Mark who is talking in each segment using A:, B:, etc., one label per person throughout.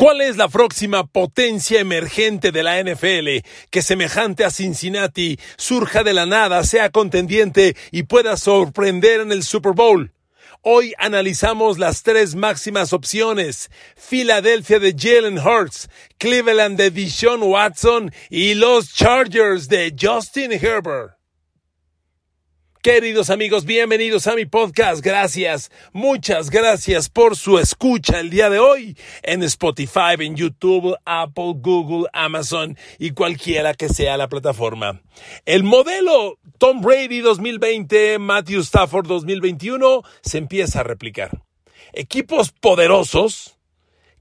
A: ¿Cuál es la próxima potencia emergente de la NFL que semejante a Cincinnati surja de la nada, sea contendiente y pueda sorprender en el Super Bowl? Hoy analizamos las tres máximas opciones. Filadelfia de Jalen Hurts, Cleveland de Deshaun Watson y los Chargers de Justin Herbert. Queridos amigos, bienvenidos a mi podcast. Gracias, muchas gracias por su escucha el día de hoy en Spotify, en YouTube, Apple, Google, Amazon y cualquiera que sea la plataforma. El modelo Tom Brady 2020, Matthew Stafford 2021 se empieza a replicar. Equipos poderosos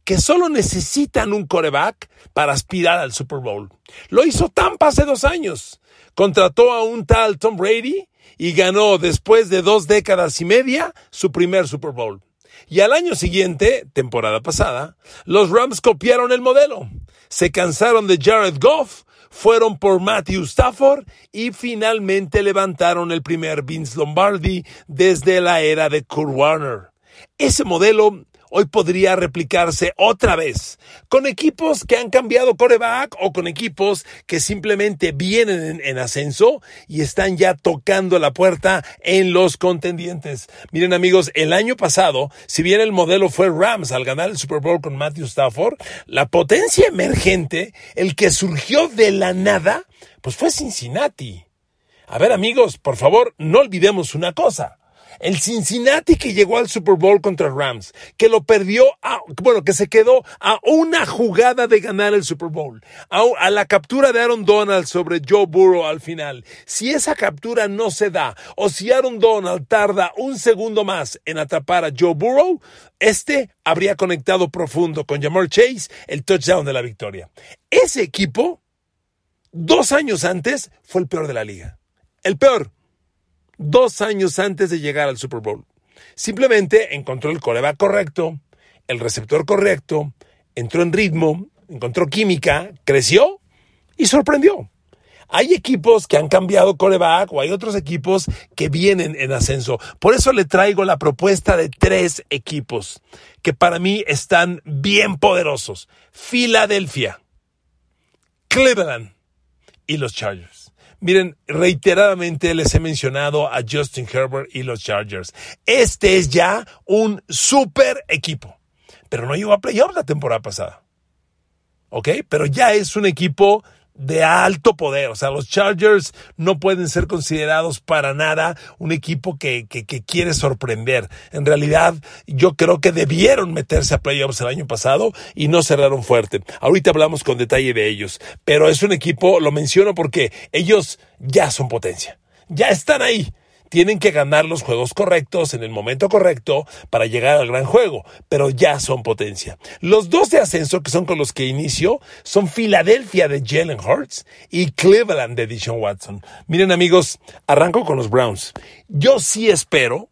A: que solo necesitan un coreback para aspirar al Super Bowl. Lo hizo Tampa hace dos años. Contrató a un tal Tom Brady y ganó después de dos décadas y media su primer Super Bowl. Y al año siguiente, temporada pasada, los Rams copiaron el modelo. Se cansaron de Jared Goff, fueron por Matthew Stafford y finalmente levantaron el primer Vince Lombardi desde la era de Kurt Warner. Ese modelo hoy podría replicarse otra vez con equipos que han cambiado coreback o con equipos que simplemente vienen en, ascenso y están ya tocando la puerta en los contendientes. Miren amigos, el año pasado, si bien el modelo fue Rams al ganar el Super Bowl con Matthew Stafford, la potencia emergente, el que surgió de la nada, pues fue Cincinnati. A ver amigos, por favor, no olvidemos una cosa. El Cincinnati que llegó al Super Bowl contra Rams, que lo perdió, a, bueno, que se quedó a una jugada de ganar el Super Bowl, a, la captura de Aaron Donald sobre Joe Burrow al final. Si esa captura no se da, o si Aaron Donald tarda un segundo más en atrapar a Joe Burrow, este habría conectado profundo con Jamar Chase el touchdown de la victoria. Ese equipo, dos años antes, fue el peor de la liga. El peor dos años antes de llegar al Super Bowl. Simplemente encontró el coreback correcto, el receptor correcto, entró en ritmo, encontró química, creció y sorprendió. Hay equipos que han cambiado coreback o hay otros equipos que vienen en ascenso. Por eso le traigo la propuesta de tres equipos que para mí están bien poderosos. Filadelfia, Cleveland y los Chargers. Miren, reiteradamente les he mencionado a Justin Herbert y los Chargers. Este es ya un super equipo, pero no llegó a playoffs la temporada pasada. ¿Ok? Pero ya es un equipo de alto poder. O sea, los Chargers no pueden ser considerados para nada un equipo que, que, quiere sorprender. En realidad, yo creo que debieron meterse a playoffs el año pasado y no cerraron fuerte. Ahorita hablamos con detalle de ellos, pero es un equipo, lo menciono porque ellos ya son potencia. Ya están ahí tienen que ganar los juegos correctos en el momento correcto para llegar al gran juego, pero ya son potencia. Los dos de ascenso que son con los que inicio son Filadelfia de Jalen Hurts y Cleveland de Deshaun Watson. Miren amigos, arranco con los Browns. Yo sí espero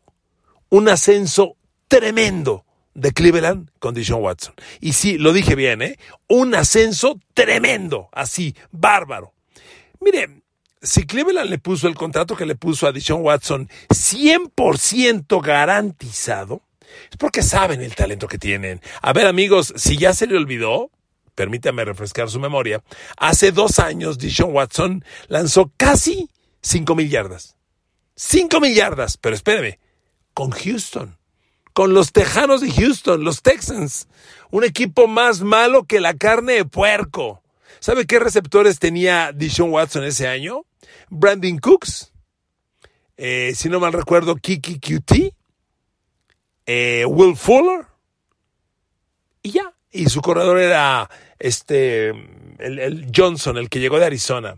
A: un ascenso tremendo de Cleveland con Deshaun Watson. Y sí, lo dije bien, ¿eh? Un ascenso tremendo, así, bárbaro. Miren, si Cleveland le puso el contrato que le puso a Deshaun Watson 100% garantizado, es porque saben el talento que tienen. A ver, amigos, si ya se le olvidó, permítame refrescar su memoria, hace dos años Deshaun Watson lanzó casi 5 mil yardas. 5 mil yardas, pero espéreme, con Houston, con los Tejanos de Houston, los Texans, un equipo más malo que la carne de puerco. ¿Sabe qué receptores tenía Dishon Watson ese año? Brandon Cooks, eh, si no mal recuerdo, Kiki QT, eh, Will Fuller, y ya. Y su corredor era este, el, el, Johnson, el que llegó de Arizona.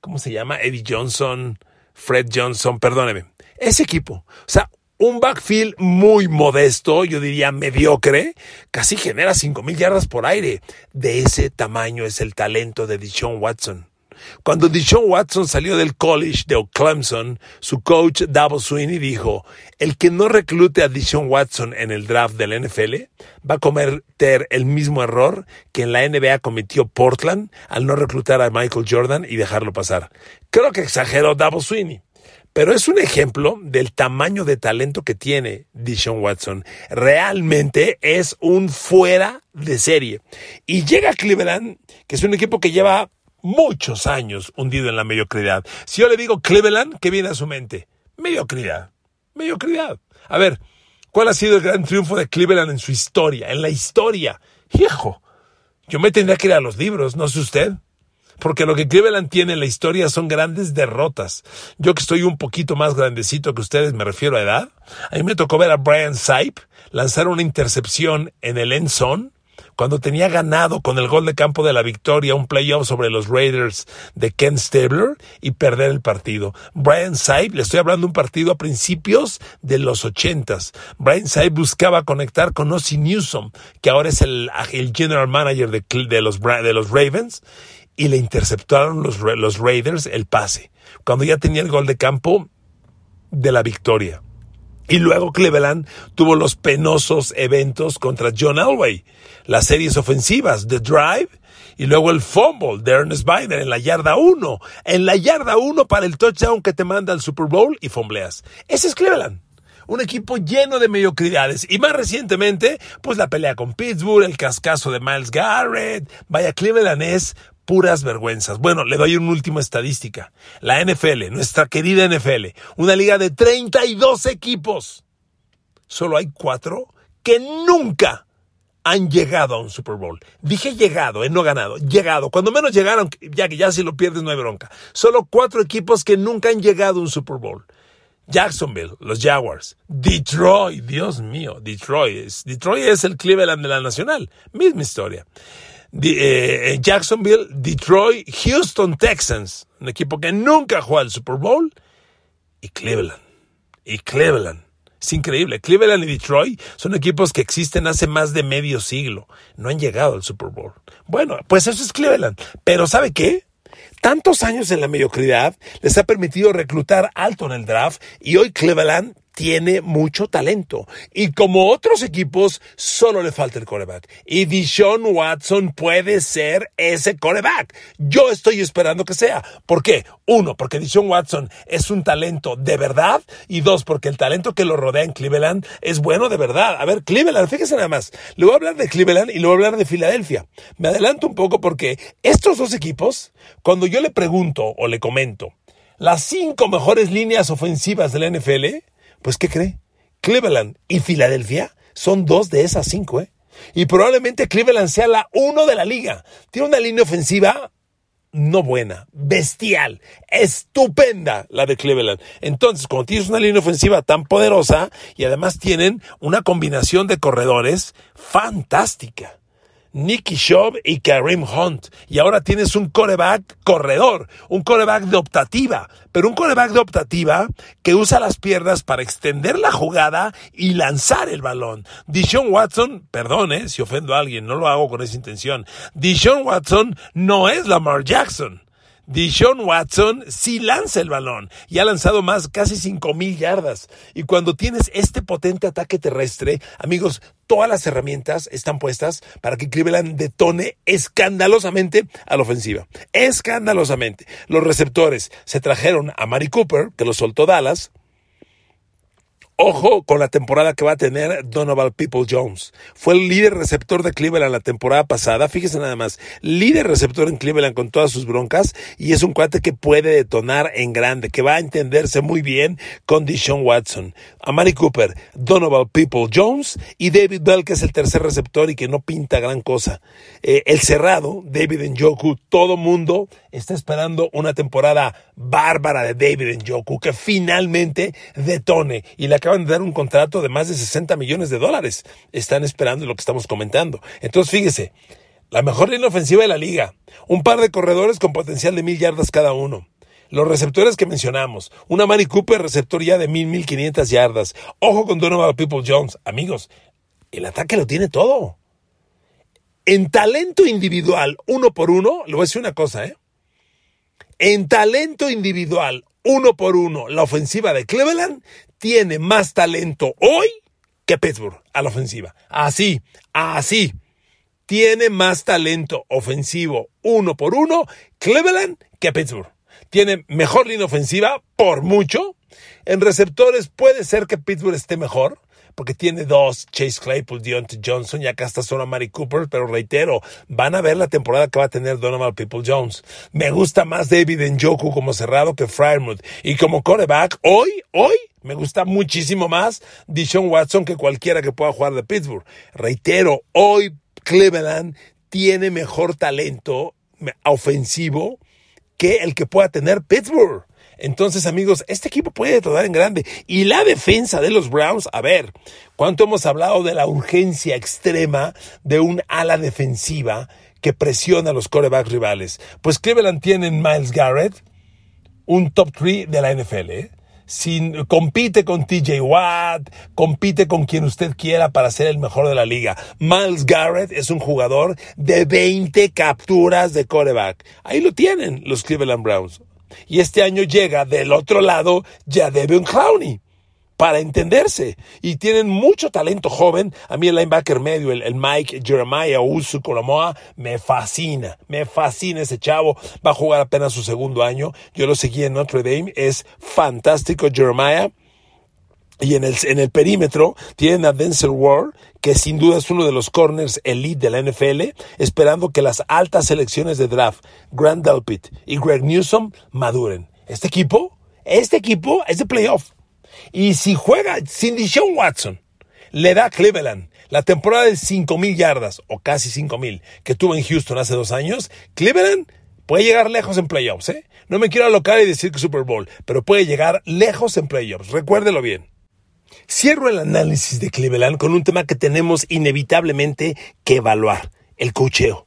A: ¿Cómo se llama? Eddie Johnson, Fred Johnson, perdóneme. Ese equipo. O sea, un backfield muy modesto, yo diría mediocre, casi genera 5.000 yardas por aire. De ese tamaño es el talento de Deshaun Watson. Cuando Deshaun Watson salió del college de Clemson, su coach Davo Sweeney dijo, el que no reclute a Deshaun Watson en el draft del NFL va a cometer el mismo error que en la NBA cometió Portland al no reclutar a Michael Jordan y dejarlo pasar. Creo que exageró Davo Sweeney Pero es un ejemplo del tamaño de talento que tiene Dishon Watson. Realmente es un fuera de serie. Y llega Cleveland, que es un equipo que lleva muchos años hundido en la mediocridad. Si yo le digo Cleveland, ¿qué viene a su mente? Mediocridad. Mediocridad. A ver, ¿cuál ha sido el gran triunfo de Cleveland en su historia? En la historia. Hijo, yo me tendría que ir a los libros, no sé usted. Porque lo que Cleveland tiene en la historia son grandes derrotas. Yo que estoy un poquito más grandecito que ustedes, me refiero a edad. A mí me tocó ver a Brian Sipe lanzar una intercepción en el end cuando tenía ganado con el gol de campo de la victoria un playoff sobre los Raiders de Ken Stabler y perder el partido. Brian Saib, le estoy hablando de un partido a principios de los ochentas. Brian Saib buscaba conectar con Ozzy Newsom, que ahora es el, general manager de, los, Ravens, y le interceptaron los Raiders el pase, cuando ya tenía el gol de campo de la victoria. Y luego Cleveland tuvo los penosos eventos contra John Elway, las series ofensivas, The Drive, y luego el fumble de Ernest Biden en la yarda 1. En la yarda 1 para el touchdown que te manda al Super Bowl y fumbleas. Ese es Cleveland. Un equipo lleno de mediocridades. Y más recientemente, pues la pelea con Pittsburgh, el cascazo de Miles Garrett. Vaya, Cleveland es puras vergüenzas. Bueno, le doy una última estadística. La NFL, nuestra querida NFL, una liga de 32 equipos. Solo hay cuatro que nunca han llegado a un Super Bowl. Dije llegado, eh, no ganado, llegado. Cuando menos llegaron, ya que ya si lo pierdes no hay bronca. Solo cuatro equipos que nunca han llegado a un Super Bowl. Jacksonville, los Jaguars. Detroit, Dios mío, Detroit. Detroit es el Cleveland de la Nacional. Misma historia. Eh, Jacksonville, Detroit, Houston Texans, un equipo que nunca jugó al Super Bowl, y Cleveland. Y Cleveland. Es increíble. Cleveland y Detroit son equipos que existen hace más de medio siglo. No han llegado al Super Bowl. Bueno, pues eso es Cleveland. Pero ¿sabe qué? Tantos años en la mediocridad les ha permitido reclutar alto en el draft y hoy Cleveland tiene mucho talento. Y como otros equipos, solo le falta el coreback. Y Dishon Watson puede ser ese coreback. Yo estoy esperando que sea. ¿Por qué? Uno, porque Dishon Watson es un talento de verdad. Y dos, porque el talento que lo rodea en Cleveland es bueno de verdad. A ver, Cleveland, fíjese nada más. Le voy a hablar de Cleveland y le voy a hablar de Filadelfia. Me adelanto un poco porque estos dos equipos, cuando yo le pregunto o le comento, las cinco mejores líneas ofensivas de la NFL, pues, ¿qué cree? Cleveland y Filadelfia son dos de esas cinco, ¿eh? Y probablemente Cleveland sea la uno de la liga. Tiene una línea ofensiva no buena, bestial, estupenda la de Cleveland. Entonces, cuando tienes una línea ofensiva tan poderosa y además tienen una combinación de corredores fantástica. Nicky Schaub y Kareem Hunt. Y ahora tienes un coreback corredor, un coreback de optativa, pero un coreback de optativa que usa las piernas para extender la jugada y lanzar el balón. Dishon Watson, perdone si ofendo a alguien, no lo hago con esa intención. Dishon Watson no es Lamar Jackson. Dishon Watson sí lanza el balón y ha lanzado más casi 5.000 yardas. Y cuando tienes este potente ataque terrestre, amigos, todas las herramientas están puestas para que Cleveland detone escandalosamente a la ofensiva. Escandalosamente. Los receptores se trajeron a Mari Cooper, que lo soltó Dallas, Ojo con la temporada que va a tener Donovan People Jones. Fue el líder receptor de Cleveland la temporada pasada. Fíjese nada más. Líder receptor en Cleveland con todas sus broncas. Y es un cuate que puede detonar en grande, que va a entenderse muy bien con Deshaun Watson. Amari Cooper, Donovan People Jones y David Bell, que es el tercer receptor y que no pinta gran cosa. Eh, el cerrado, David Njoku, todo mundo está esperando una temporada bárbara de David Njoku que finalmente detone y la acaban de dar un contrato de más de 60 millones de dólares. Están esperando lo que estamos comentando. Entonces, fíjese, la mejor línea ofensiva de la liga, un par de corredores con potencial de mil yardas cada uno. Los receptores que mencionamos, una Mari Cooper receptor ya de mil, mil quinientas yardas. Ojo con Donovan People Jones. Amigos, el ataque lo tiene todo. En talento individual, uno por uno, le voy a decir una cosa, ¿eh? En talento individual, uno por uno, la ofensiva de Cleveland tiene más talento hoy que Pittsburgh a la ofensiva. Así, así. Tiene más talento ofensivo uno por uno Cleveland que Pittsburgh. Tiene mejor línea ofensiva por mucho En receptores puede ser que Pittsburgh esté mejor, porque tiene dos, Chase Claypool, Deontay Johnson, y acá está solo Mari Cooper, pero reitero, van a ver la temporada que va a tener Donovan People Jones. Me gusta más David Njoku como cerrado que Frymouth. Y como coreback, hoy, hoy, me gusta muchísimo más Dishon Watson que cualquiera que pueda jugar de Pittsburgh. Reitero, hoy Cleveland tiene mejor talento ofensivo que el que pueda tener Pittsburgh. Entonces, amigos, este equipo puede tratar en grande. Y la defensa de los Browns, a ver, ¿cuánto hemos hablado de la urgencia extrema de un ala defensiva que presiona a los corebacks rivales? Pues Cleveland tiene en Miles Garrett un top 3 de la NFL, ¿eh? Sin, compite con TJ Watt, compite con quien usted quiera para ser el mejor de la liga. Miles Garrett es un jugador de 20 capturas de coreback. Ahí lo tienen los Cleveland Browns. Y este año llega del otro lado ya Devin Clowney para entenderse. Y tienen mucho talento joven. A mí el linebacker medio, el, Mike Jeremiah Usu Colomoa, me fascina. Me fascina ese chavo. Va a jugar apenas su segundo año. Yo lo seguí en Notre Dame. Es fantástico Jeremiah. Y en el, en el perímetro tienen a Denzel Ward, que sin duda es uno de los corners elite de la NFL, esperando que las altas selecciones de draft, Grant Delpit y Greg Newsom, maduren. Este equipo, este equipo es de playoff. Y si juega sin Deshaun Watson, le da a Cleveland la temporada de 5.000 yardas, o casi 5.000, que tuvo en Houston hace dos años, Cleveland puede llegar lejos en playoffs. ¿eh? No me quiero alocar y decir que Super Bowl, pero puede llegar lejos en playoffs. Recuérdelo bien. Cierro el análisis de Cleveland con un tema que tenemos inevitablemente que evaluar, el cocheo.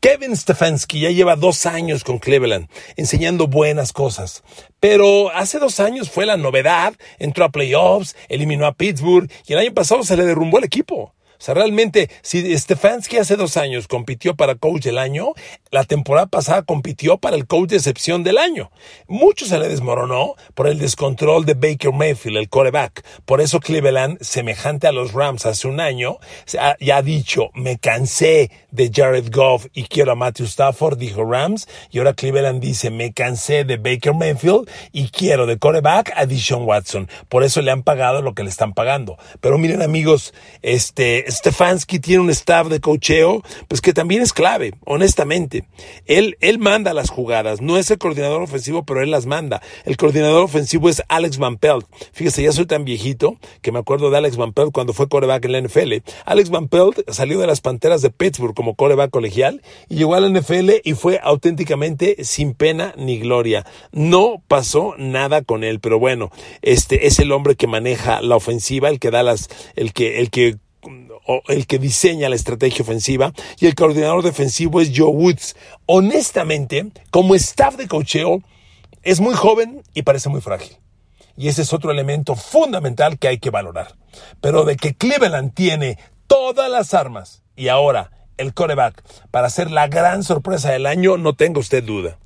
A: Kevin Stefanski ya lleva dos años con Cleveland, enseñando buenas cosas. Pero hace dos años fue la novedad, entró a playoffs, eliminó a Pittsburgh y el año pasado se le derrumbó el equipo. O sea, realmente, si Stefanski hace dos años compitió para coach del año, la temporada pasada compitió para el coach de excepción del año. Mucho se le desmoronó por el descontrol de Baker Mayfield, el quarterback. Por eso Cleveland, semejante a los Rams hace un año, ya ha dicho, me cansé de Jared Goff y quiero a Matthew Stafford, dijo Rams. Y ahora Cleveland dice, me cansé de Baker Mayfield y quiero de quarterback a Deshaun Watson. Por eso le han pagado lo que le están pagando. Pero miren amigos, este, Stefanski tiene un staff de cocheo, pues que también es clave, honestamente. Él, él manda las jugadas, no es el coordinador ofensivo, pero él las manda. El coordinador ofensivo es Alex Van Pelt. Fíjese, ya soy tan viejito que me acuerdo de Alex Van Pelt cuando fue coreback en la NFL. Alex Van Pelt salió de las Panteras de Pittsburgh como coreback colegial y llegó a la NFL y fue auténticamente sin pena ni gloria. No pasó nada con él, pero bueno, este es el hombre que maneja la ofensiva, el que da las, el que, el que el que diseña la estrategia ofensiva y el coordinador defensivo es Joe Woods. Honestamente, como staff de cocheo, es muy joven y parece muy frágil. Y ese es otro elemento fundamental que hay que valorar. Pero de que Cleveland tiene todas las armas y ahora el coreback para ser la gran sorpresa del año, no tenga usted duda.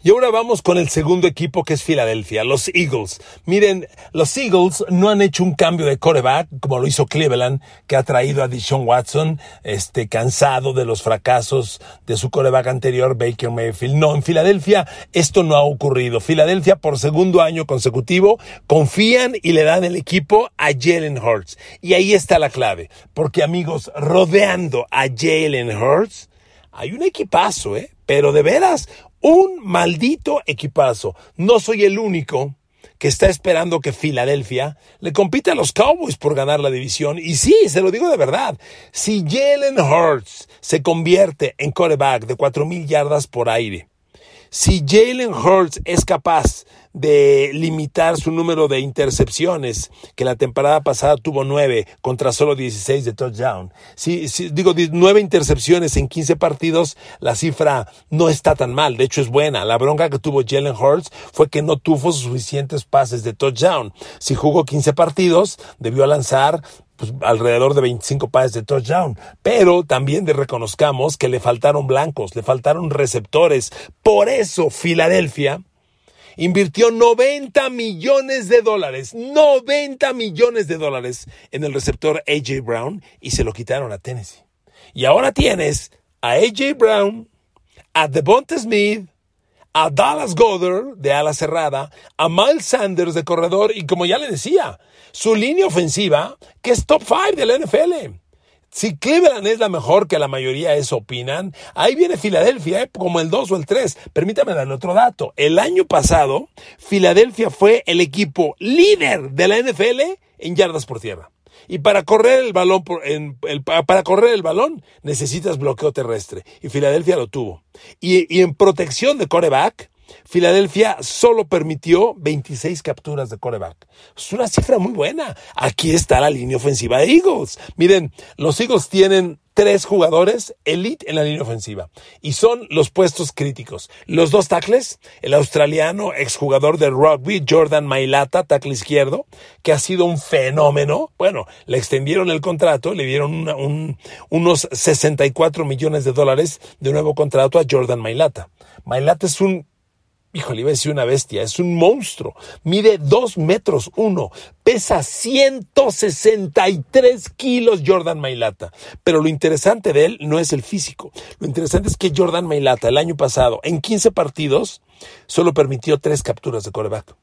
A: Y ahora vamos con el segundo equipo que es Filadelfia, los Eagles. Miren, los Eagles no han hecho un cambio de coreback como lo hizo Cleveland, que ha traído a Deshaun Watson, este, cansado de los fracasos de su coreback anterior, Baker Mayfield. No, en Filadelfia esto no ha ocurrido. Filadelfia por segundo año consecutivo confían y le dan el equipo a Jalen Hurts. Y ahí está la clave, porque amigos, rodeando a Jalen Hurts, hay un equipazo, ¿eh? Pero de veras, un maldito equipazo. No soy el único que está esperando que Filadelfia le compita a los Cowboys por ganar la división. Y sí, se lo digo de verdad. Si Jalen Hurts se convierte en quarterback de 4.000 yardas por aire, si Jalen Hurts es capaz de limitar su número de intercepciones, que la temporada pasada tuvo nueve contra solo 16 de touchdown. Si, digo nueve intercepciones en 15 partidos, la cifra no está tan mal, de hecho es buena. La bronca que tuvo Jalen Hurts fue que no tuvo suficientes pases de touchdown. Si jugó 15 partidos, debió lanzar pues, alrededor de 25 pases de touchdown. Pero también reconozcamos que le faltaron blancos, le faltaron receptores. Por eso Filadelfia invirtió 90 millones de dólares, 90 millones de dólares en el receptor AJ Brown y se lo quitaron a Tennessee. Y ahora tienes a AJ Brown, a Devonta Smith, a Dallas Goddard de ala cerrada, a Miles Sanders de corredor y como ya le decía, su línea ofensiva que es top 5 de la NFL. Si Cleveland es la mejor que la mayoría eso opinan, ahí viene Filadelfia, ¿eh? como el 2 o el 3. Permítame darle otro dato. El año pasado, Filadelfia fue el equipo líder de la NFL en yardas por tierra. Y para correr el balón, para correr el balón necesitas bloqueo terrestre. Y Filadelfia lo tuvo. Y, y en protección de coreback, Filadelfia solo permitió 26 capturas de coreback. Es una cifra muy buena. Aquí está la línea ofensiva de Eagles. Miren, los Eagles tienen tres jugadores elite en la línea ofensiva y son los puestos críticos. Los dos tackles, el australiano exjugador de rugby Jordan Mailata, tackle izquierdo, que ha sido un fenómeno. Bueno, le extendieron el contrato, le dieron unos 64 millones de dólares de nuevo contrato a Jordan Mailata. Mailata es un híjole, iba a decir una bestia, es un monstruo. Mide dos metros uno, pesa 163 kilos Jordan Mailata. Pero lo interesante de él no es el físico. Lo interesante es que Jordan Mailata el año pasado, en 15 partidos, solo permitió tres capturas de coreback.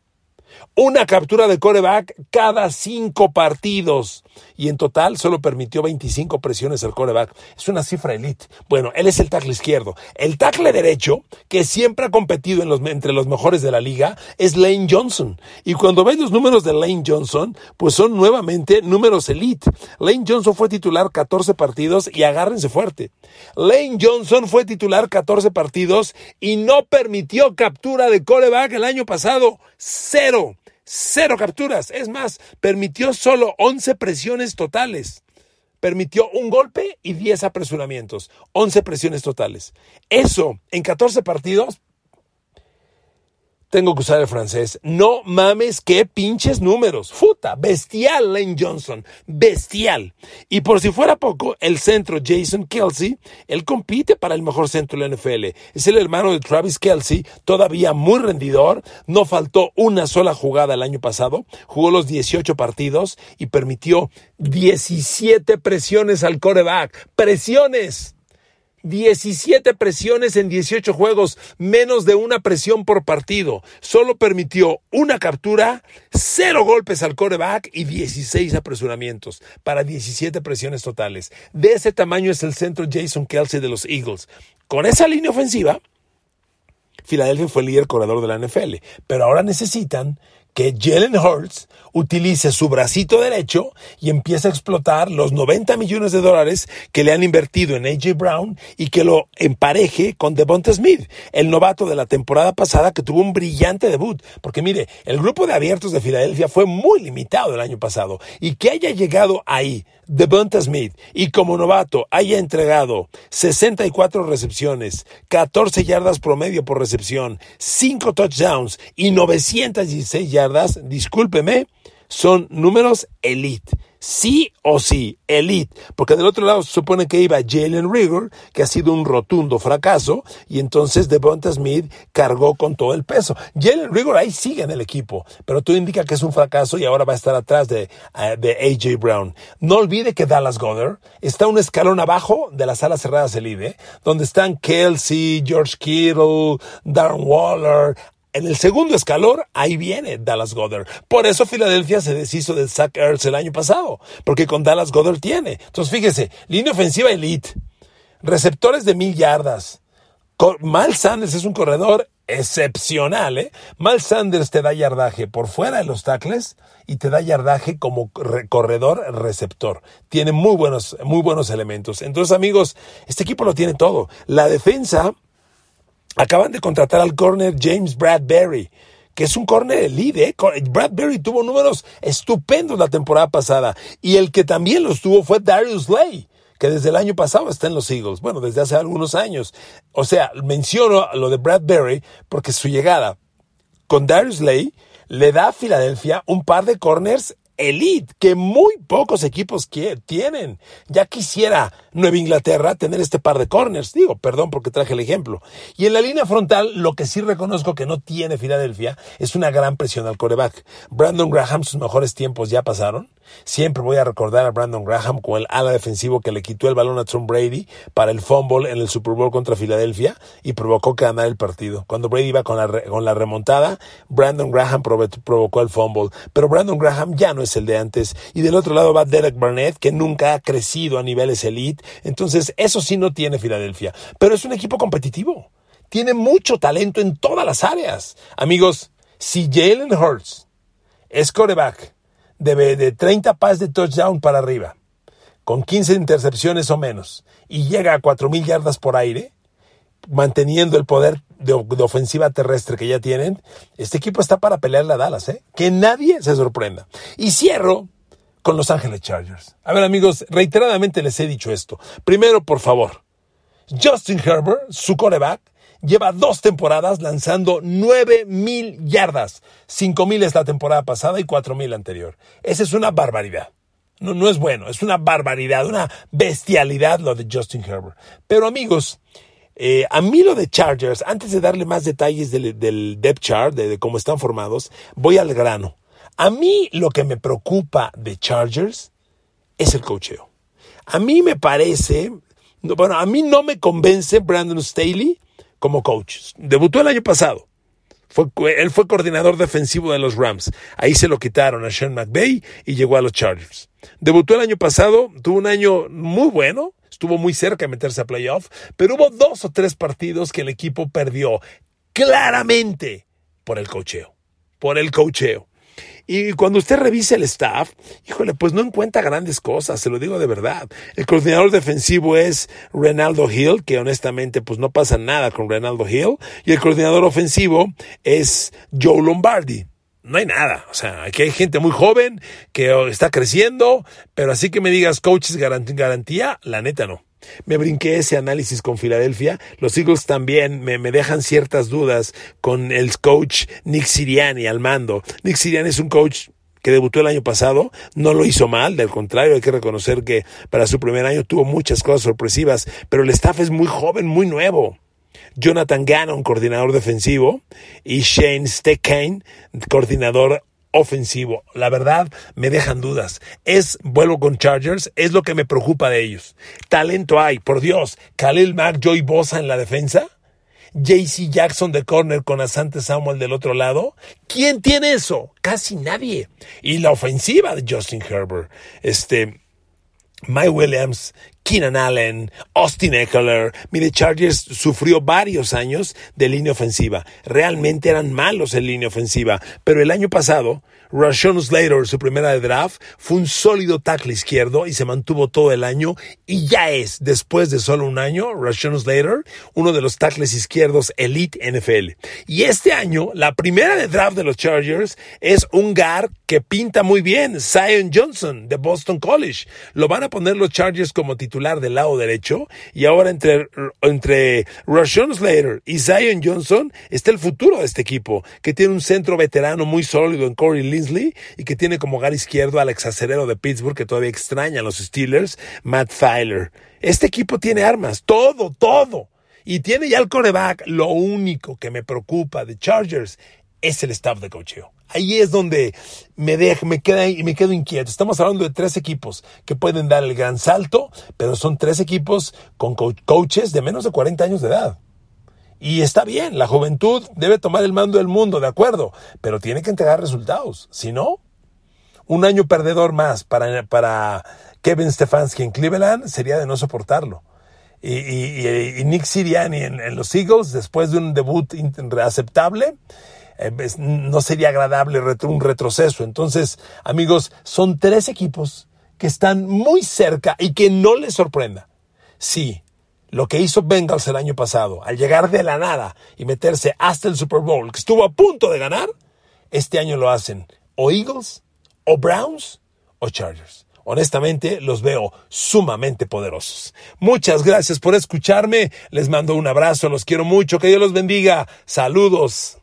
A: Una captura de coreback cada cinco partidos. Y en total solo permitió 25 presiones al coreback. Es una cifra elite. Bueno, él es el tackle izquierdo. El tackle derecho, que siempre ha competido entre los mejores de la liga, es Lane Johnson. Y cuando ves los números de Lane Johnson, pues son nuevamente números elite. Lane Johnson fue titular 14 partidos y agárrense fuerte. Lane Johnson fue titular 14 partidos y no permitió captura de coreback el año pasado. Cero. Cero capturas. Es más, permitió solo 11 presiones totales. Permitió un golpe y 10 apresuramientos. 11 presiones totales. Eso en 14 partidos tengo que usar el francés. No mames, qué pinches números. Futa, bestial Lane Johnson, bestial. Y por si fuera poco, el centro Jason Kelsey, él compite para el mejor centro de la NFL. Es el hermano de Travis Kelsey, todavía muy rendidor. No faltó una sola jugada el año pasado. Jugó los 18 partidos y permitió 17 presiones al coreback. Presiones. 17 presiones en 18 juegos, menos de una presión por partido. Solo permitió una captura, cero golpes al coreback y 16 apresuramientos para 17 presiones totales. De ese tamaño es el centro Jason Kelsey de los Eagles. Con esa línea ofensiva, Filadelfia fue el líder corredor de la NFL, pero ahora necesitan que Jalen Hurts utilice su bracito derecho y empiece a explotar los 90 millones de dólares que le han invertido en AJ Brown y que lo empareje con Devonta Smith, el novato de la temporada pasada que tuvo un brillante debut. Porque mire, el grupo de abiertos de Filadelfia fue muy limitado el año pasado y que haya llegado ahí Devonta Smith y como novato haya entregado 64 recepciones, 14 yardas promedio por recepción, 5 touchdowns y 916 yardas discúlpeme, son números elite. Sí o sí, elite. Porque del otro lado se supone que iba Jalen Rigor, que ha sido un rotundo fracaso, y entonces Devonta Smith cargó con todo el peso. Jalen Rigor ahí sigue en el equipo, pero tú indica que es un fracaso y ahora va a estar atrás de, eh, de AJ Brown. No olvide que Dallas Goddard está un escalón abajo de las alas cerradas elite, donde están Kelsey, George Kittle, Darren Waller, en el segundo escalón, ahí viene Dallas Goddard. Por eso Filadelfia se deshizo de Zach Ertz el año pasado, porque con Dallas Goddard tiene. Entonces fíjese, línea ofensiva elite, receptores de mil yardas. Mal Sanders es un corredor excepcional, ¿eh? Mal Sanders te da yardaje por fuera de los tackles y te da yardaje como corredor receptor. Tiene muy buenos, muy buenos elementos. Entonces, amigos, este equipo lo tiene todo. La defensa Acaban de contratar al corner James Bradbury, que es un corner elite. ¿eh? Bradbury tuvo números estupendos la temporada pasada. Y el que también los tuvo fue Darius Lay que desde el año pasado está en los Eagles, bueno, desde hace algunos años. O sea, menciono lo de Bradbury porque su llegada con Darius Lay le da a Filadelfia un par de corners elite que muy pocos equipos tienen. Ya quisiera Nueva Inglaterra tener este par de corners. Digo, perdón porque traje el ejemplo. Y en la línea frontal, lo que sí reconozco que no tiene Filadelfia es una gran presión al coreback. Brandon Graham, sus mejores tiempos ya pasaron. Siempre voy a recordar a Brandon Graham como el ala defensivo que le quitó el balón a Tom Brady para el fumble en el Super Bowl contra Filadelfia y provocó que ganara el partido. Cuando Brady iba con la, con la remontada, Brandon Graham provocó el fumble. Pero Brandon Graham ya no es el de antes. Y del otro lado va Derek Barnett, que nunca ha crecido a niveles elite. Entonces, eso sí no tiene Filadelfia. Pero es un equipo competitivo. Tiene mucho talento en todas las áreas. Amigos, si Jalen Hurts es coreback de, de 30 pases de touchdown para arriba, con 15 intercepciones o menos, y llega a 4.000 yardas por aire, manteniendo el poder de, ofensiva terrestre que ya tienen, este equipo está para pelearle a Dallas, ¿eh? Que nadie se sorprenda. Y cierro con Los Ángeles Chargers. A ver, amigos, reiteradamente les he dicho esto. Primero, por favor, Justin Herbert, su coreback, lleva dos temporadas lanzando nueve mil yardas. Cinco mil es la temporada pasada y cuatro mil anterior. Esa es una barbaridad. No, no es bueno, es una barbaridad, una bestialidad lo de Justin Herbert. Pero amigos, eh, a mí lo de Chargers, antes de darle más detalles del, depth chart, de, cómo están formados, voy al grano. A mí lo que me preocupa de Chargers es el cocheo. A mí me parece, bueno, a mí no me convence Brandon Staley como coach. Debutó el año pasado. Fue, él fue coordinador defensivo de los Rams. Ahí se lo quitaron a Sean McVay y llegó a los Chargers. Debutó el año pasado, tuvo un año muy bueno, estuvo muy cerca de meterse a playoff, pero hubo dos o tres partidos que el equipo perdió claramente por el cocheo. Por el cocheo. Y cuando usted revisa el staff, híjole, pues no encuentra grandes cosas, se lo digo de verdad. El coordinador defensivo es Renaldo Hill, que honestamente pues no pasa nada con Renaldo Hill. Y el coordinador ofensivo es Joe Lombardi no hay nada. O sea, aquí hay gente muy joven que está creciendo, pero así que me digas coaches garantía, la neta no. Me brinqué ese análisis con Filadelfia. Los Eagles también me, dejan ciertas dudas con el coach Nick Siriani al mando. Nick Siriani es un coach que debutó el año pasado, no lo hizo mal, del contrario, hay que reconocer que para su primer año tuvo muchas cosas sorpresivas, pero el staff es muy joven, muy nuevo. Jonathan Gannon, coordinador defensivo, y Shane Steckane, coordinador ofensivo. La verdad, me dejan dudas. Es, vuelvo con Chargers, es lo que me preocupa de ellos. Talento hay, por Dios. Khalil Mack, Joy Bosa en la defensa. JC Jackson de corner con Asante Samuel del otro lado. ¿Quién tiene eso? Casi nadie. Y la ofensiva de Justin Herbert. Este, Mike Williams, Keenan Allen, Austin Eckler. Mire, Chargers sufrió varios años de línea ofensiva. Realmente eran malos en línea ofensiva. Pero el año pasado Rashon Slater, su primera de draft, fue un sólido tackle izquierdo y se mantuvo todo el año y ya es, después de solo un año, Rashon Slater, uno de los tackles izquierdos elite NFL. Y este año, la primera de draft de los Chargers es un guard que pinta muy bien, Zion Johnson de Boston College. Lo van a poner los Chargers como titular del lado derecho y ahora entre, entre Rashon Slater y Zion Johnson está el futuro de este equipo, que tiene un centro veterano muy sólido en Corey Y que tiene como hogar izquierdo al exacerero de Pittsburgh que todavía extraña a los Steelers, Matt Filer. Este equipo tiene armas, todo, todo. Y tiene ya el coreback. Lo único que me preocupa de Chargers es el staff de cocheo. Ahí es donde me, deja, me, queda, me quedo inquieto. Estamos hablando de tres equipos que pueden dar el gran salto, pero son tres equipos con coaches de menos de 40 años de edad. Y está bien, la juventud debe tomar el mando del mundo, de acuerdo, pero tiene que entregar resultados. Si no, un año perdedor más para, Kevin Stefanski en Cleveland sería de no soportarlo. Y, Nick Siriani en, los Eagles, después de un debut aceptable, eh, no sería agradable un retroceso. Entonces, amigos, son tres equipos que están muy cerca y que no les sorprenda. Sí, lo que hizo Bengals el año pasado, al llegar de la nada y meterse hasta el Super Bowl, que estuvo a punto de ganar, este año lo hacen o Eagles, o Browns, o Chargers. Honestamente, los veo sumamente poderosos. Muchas gracias por escucharme. Les mando un abrazo, los quiero mucho. Que Dios los bendiga. Saludos.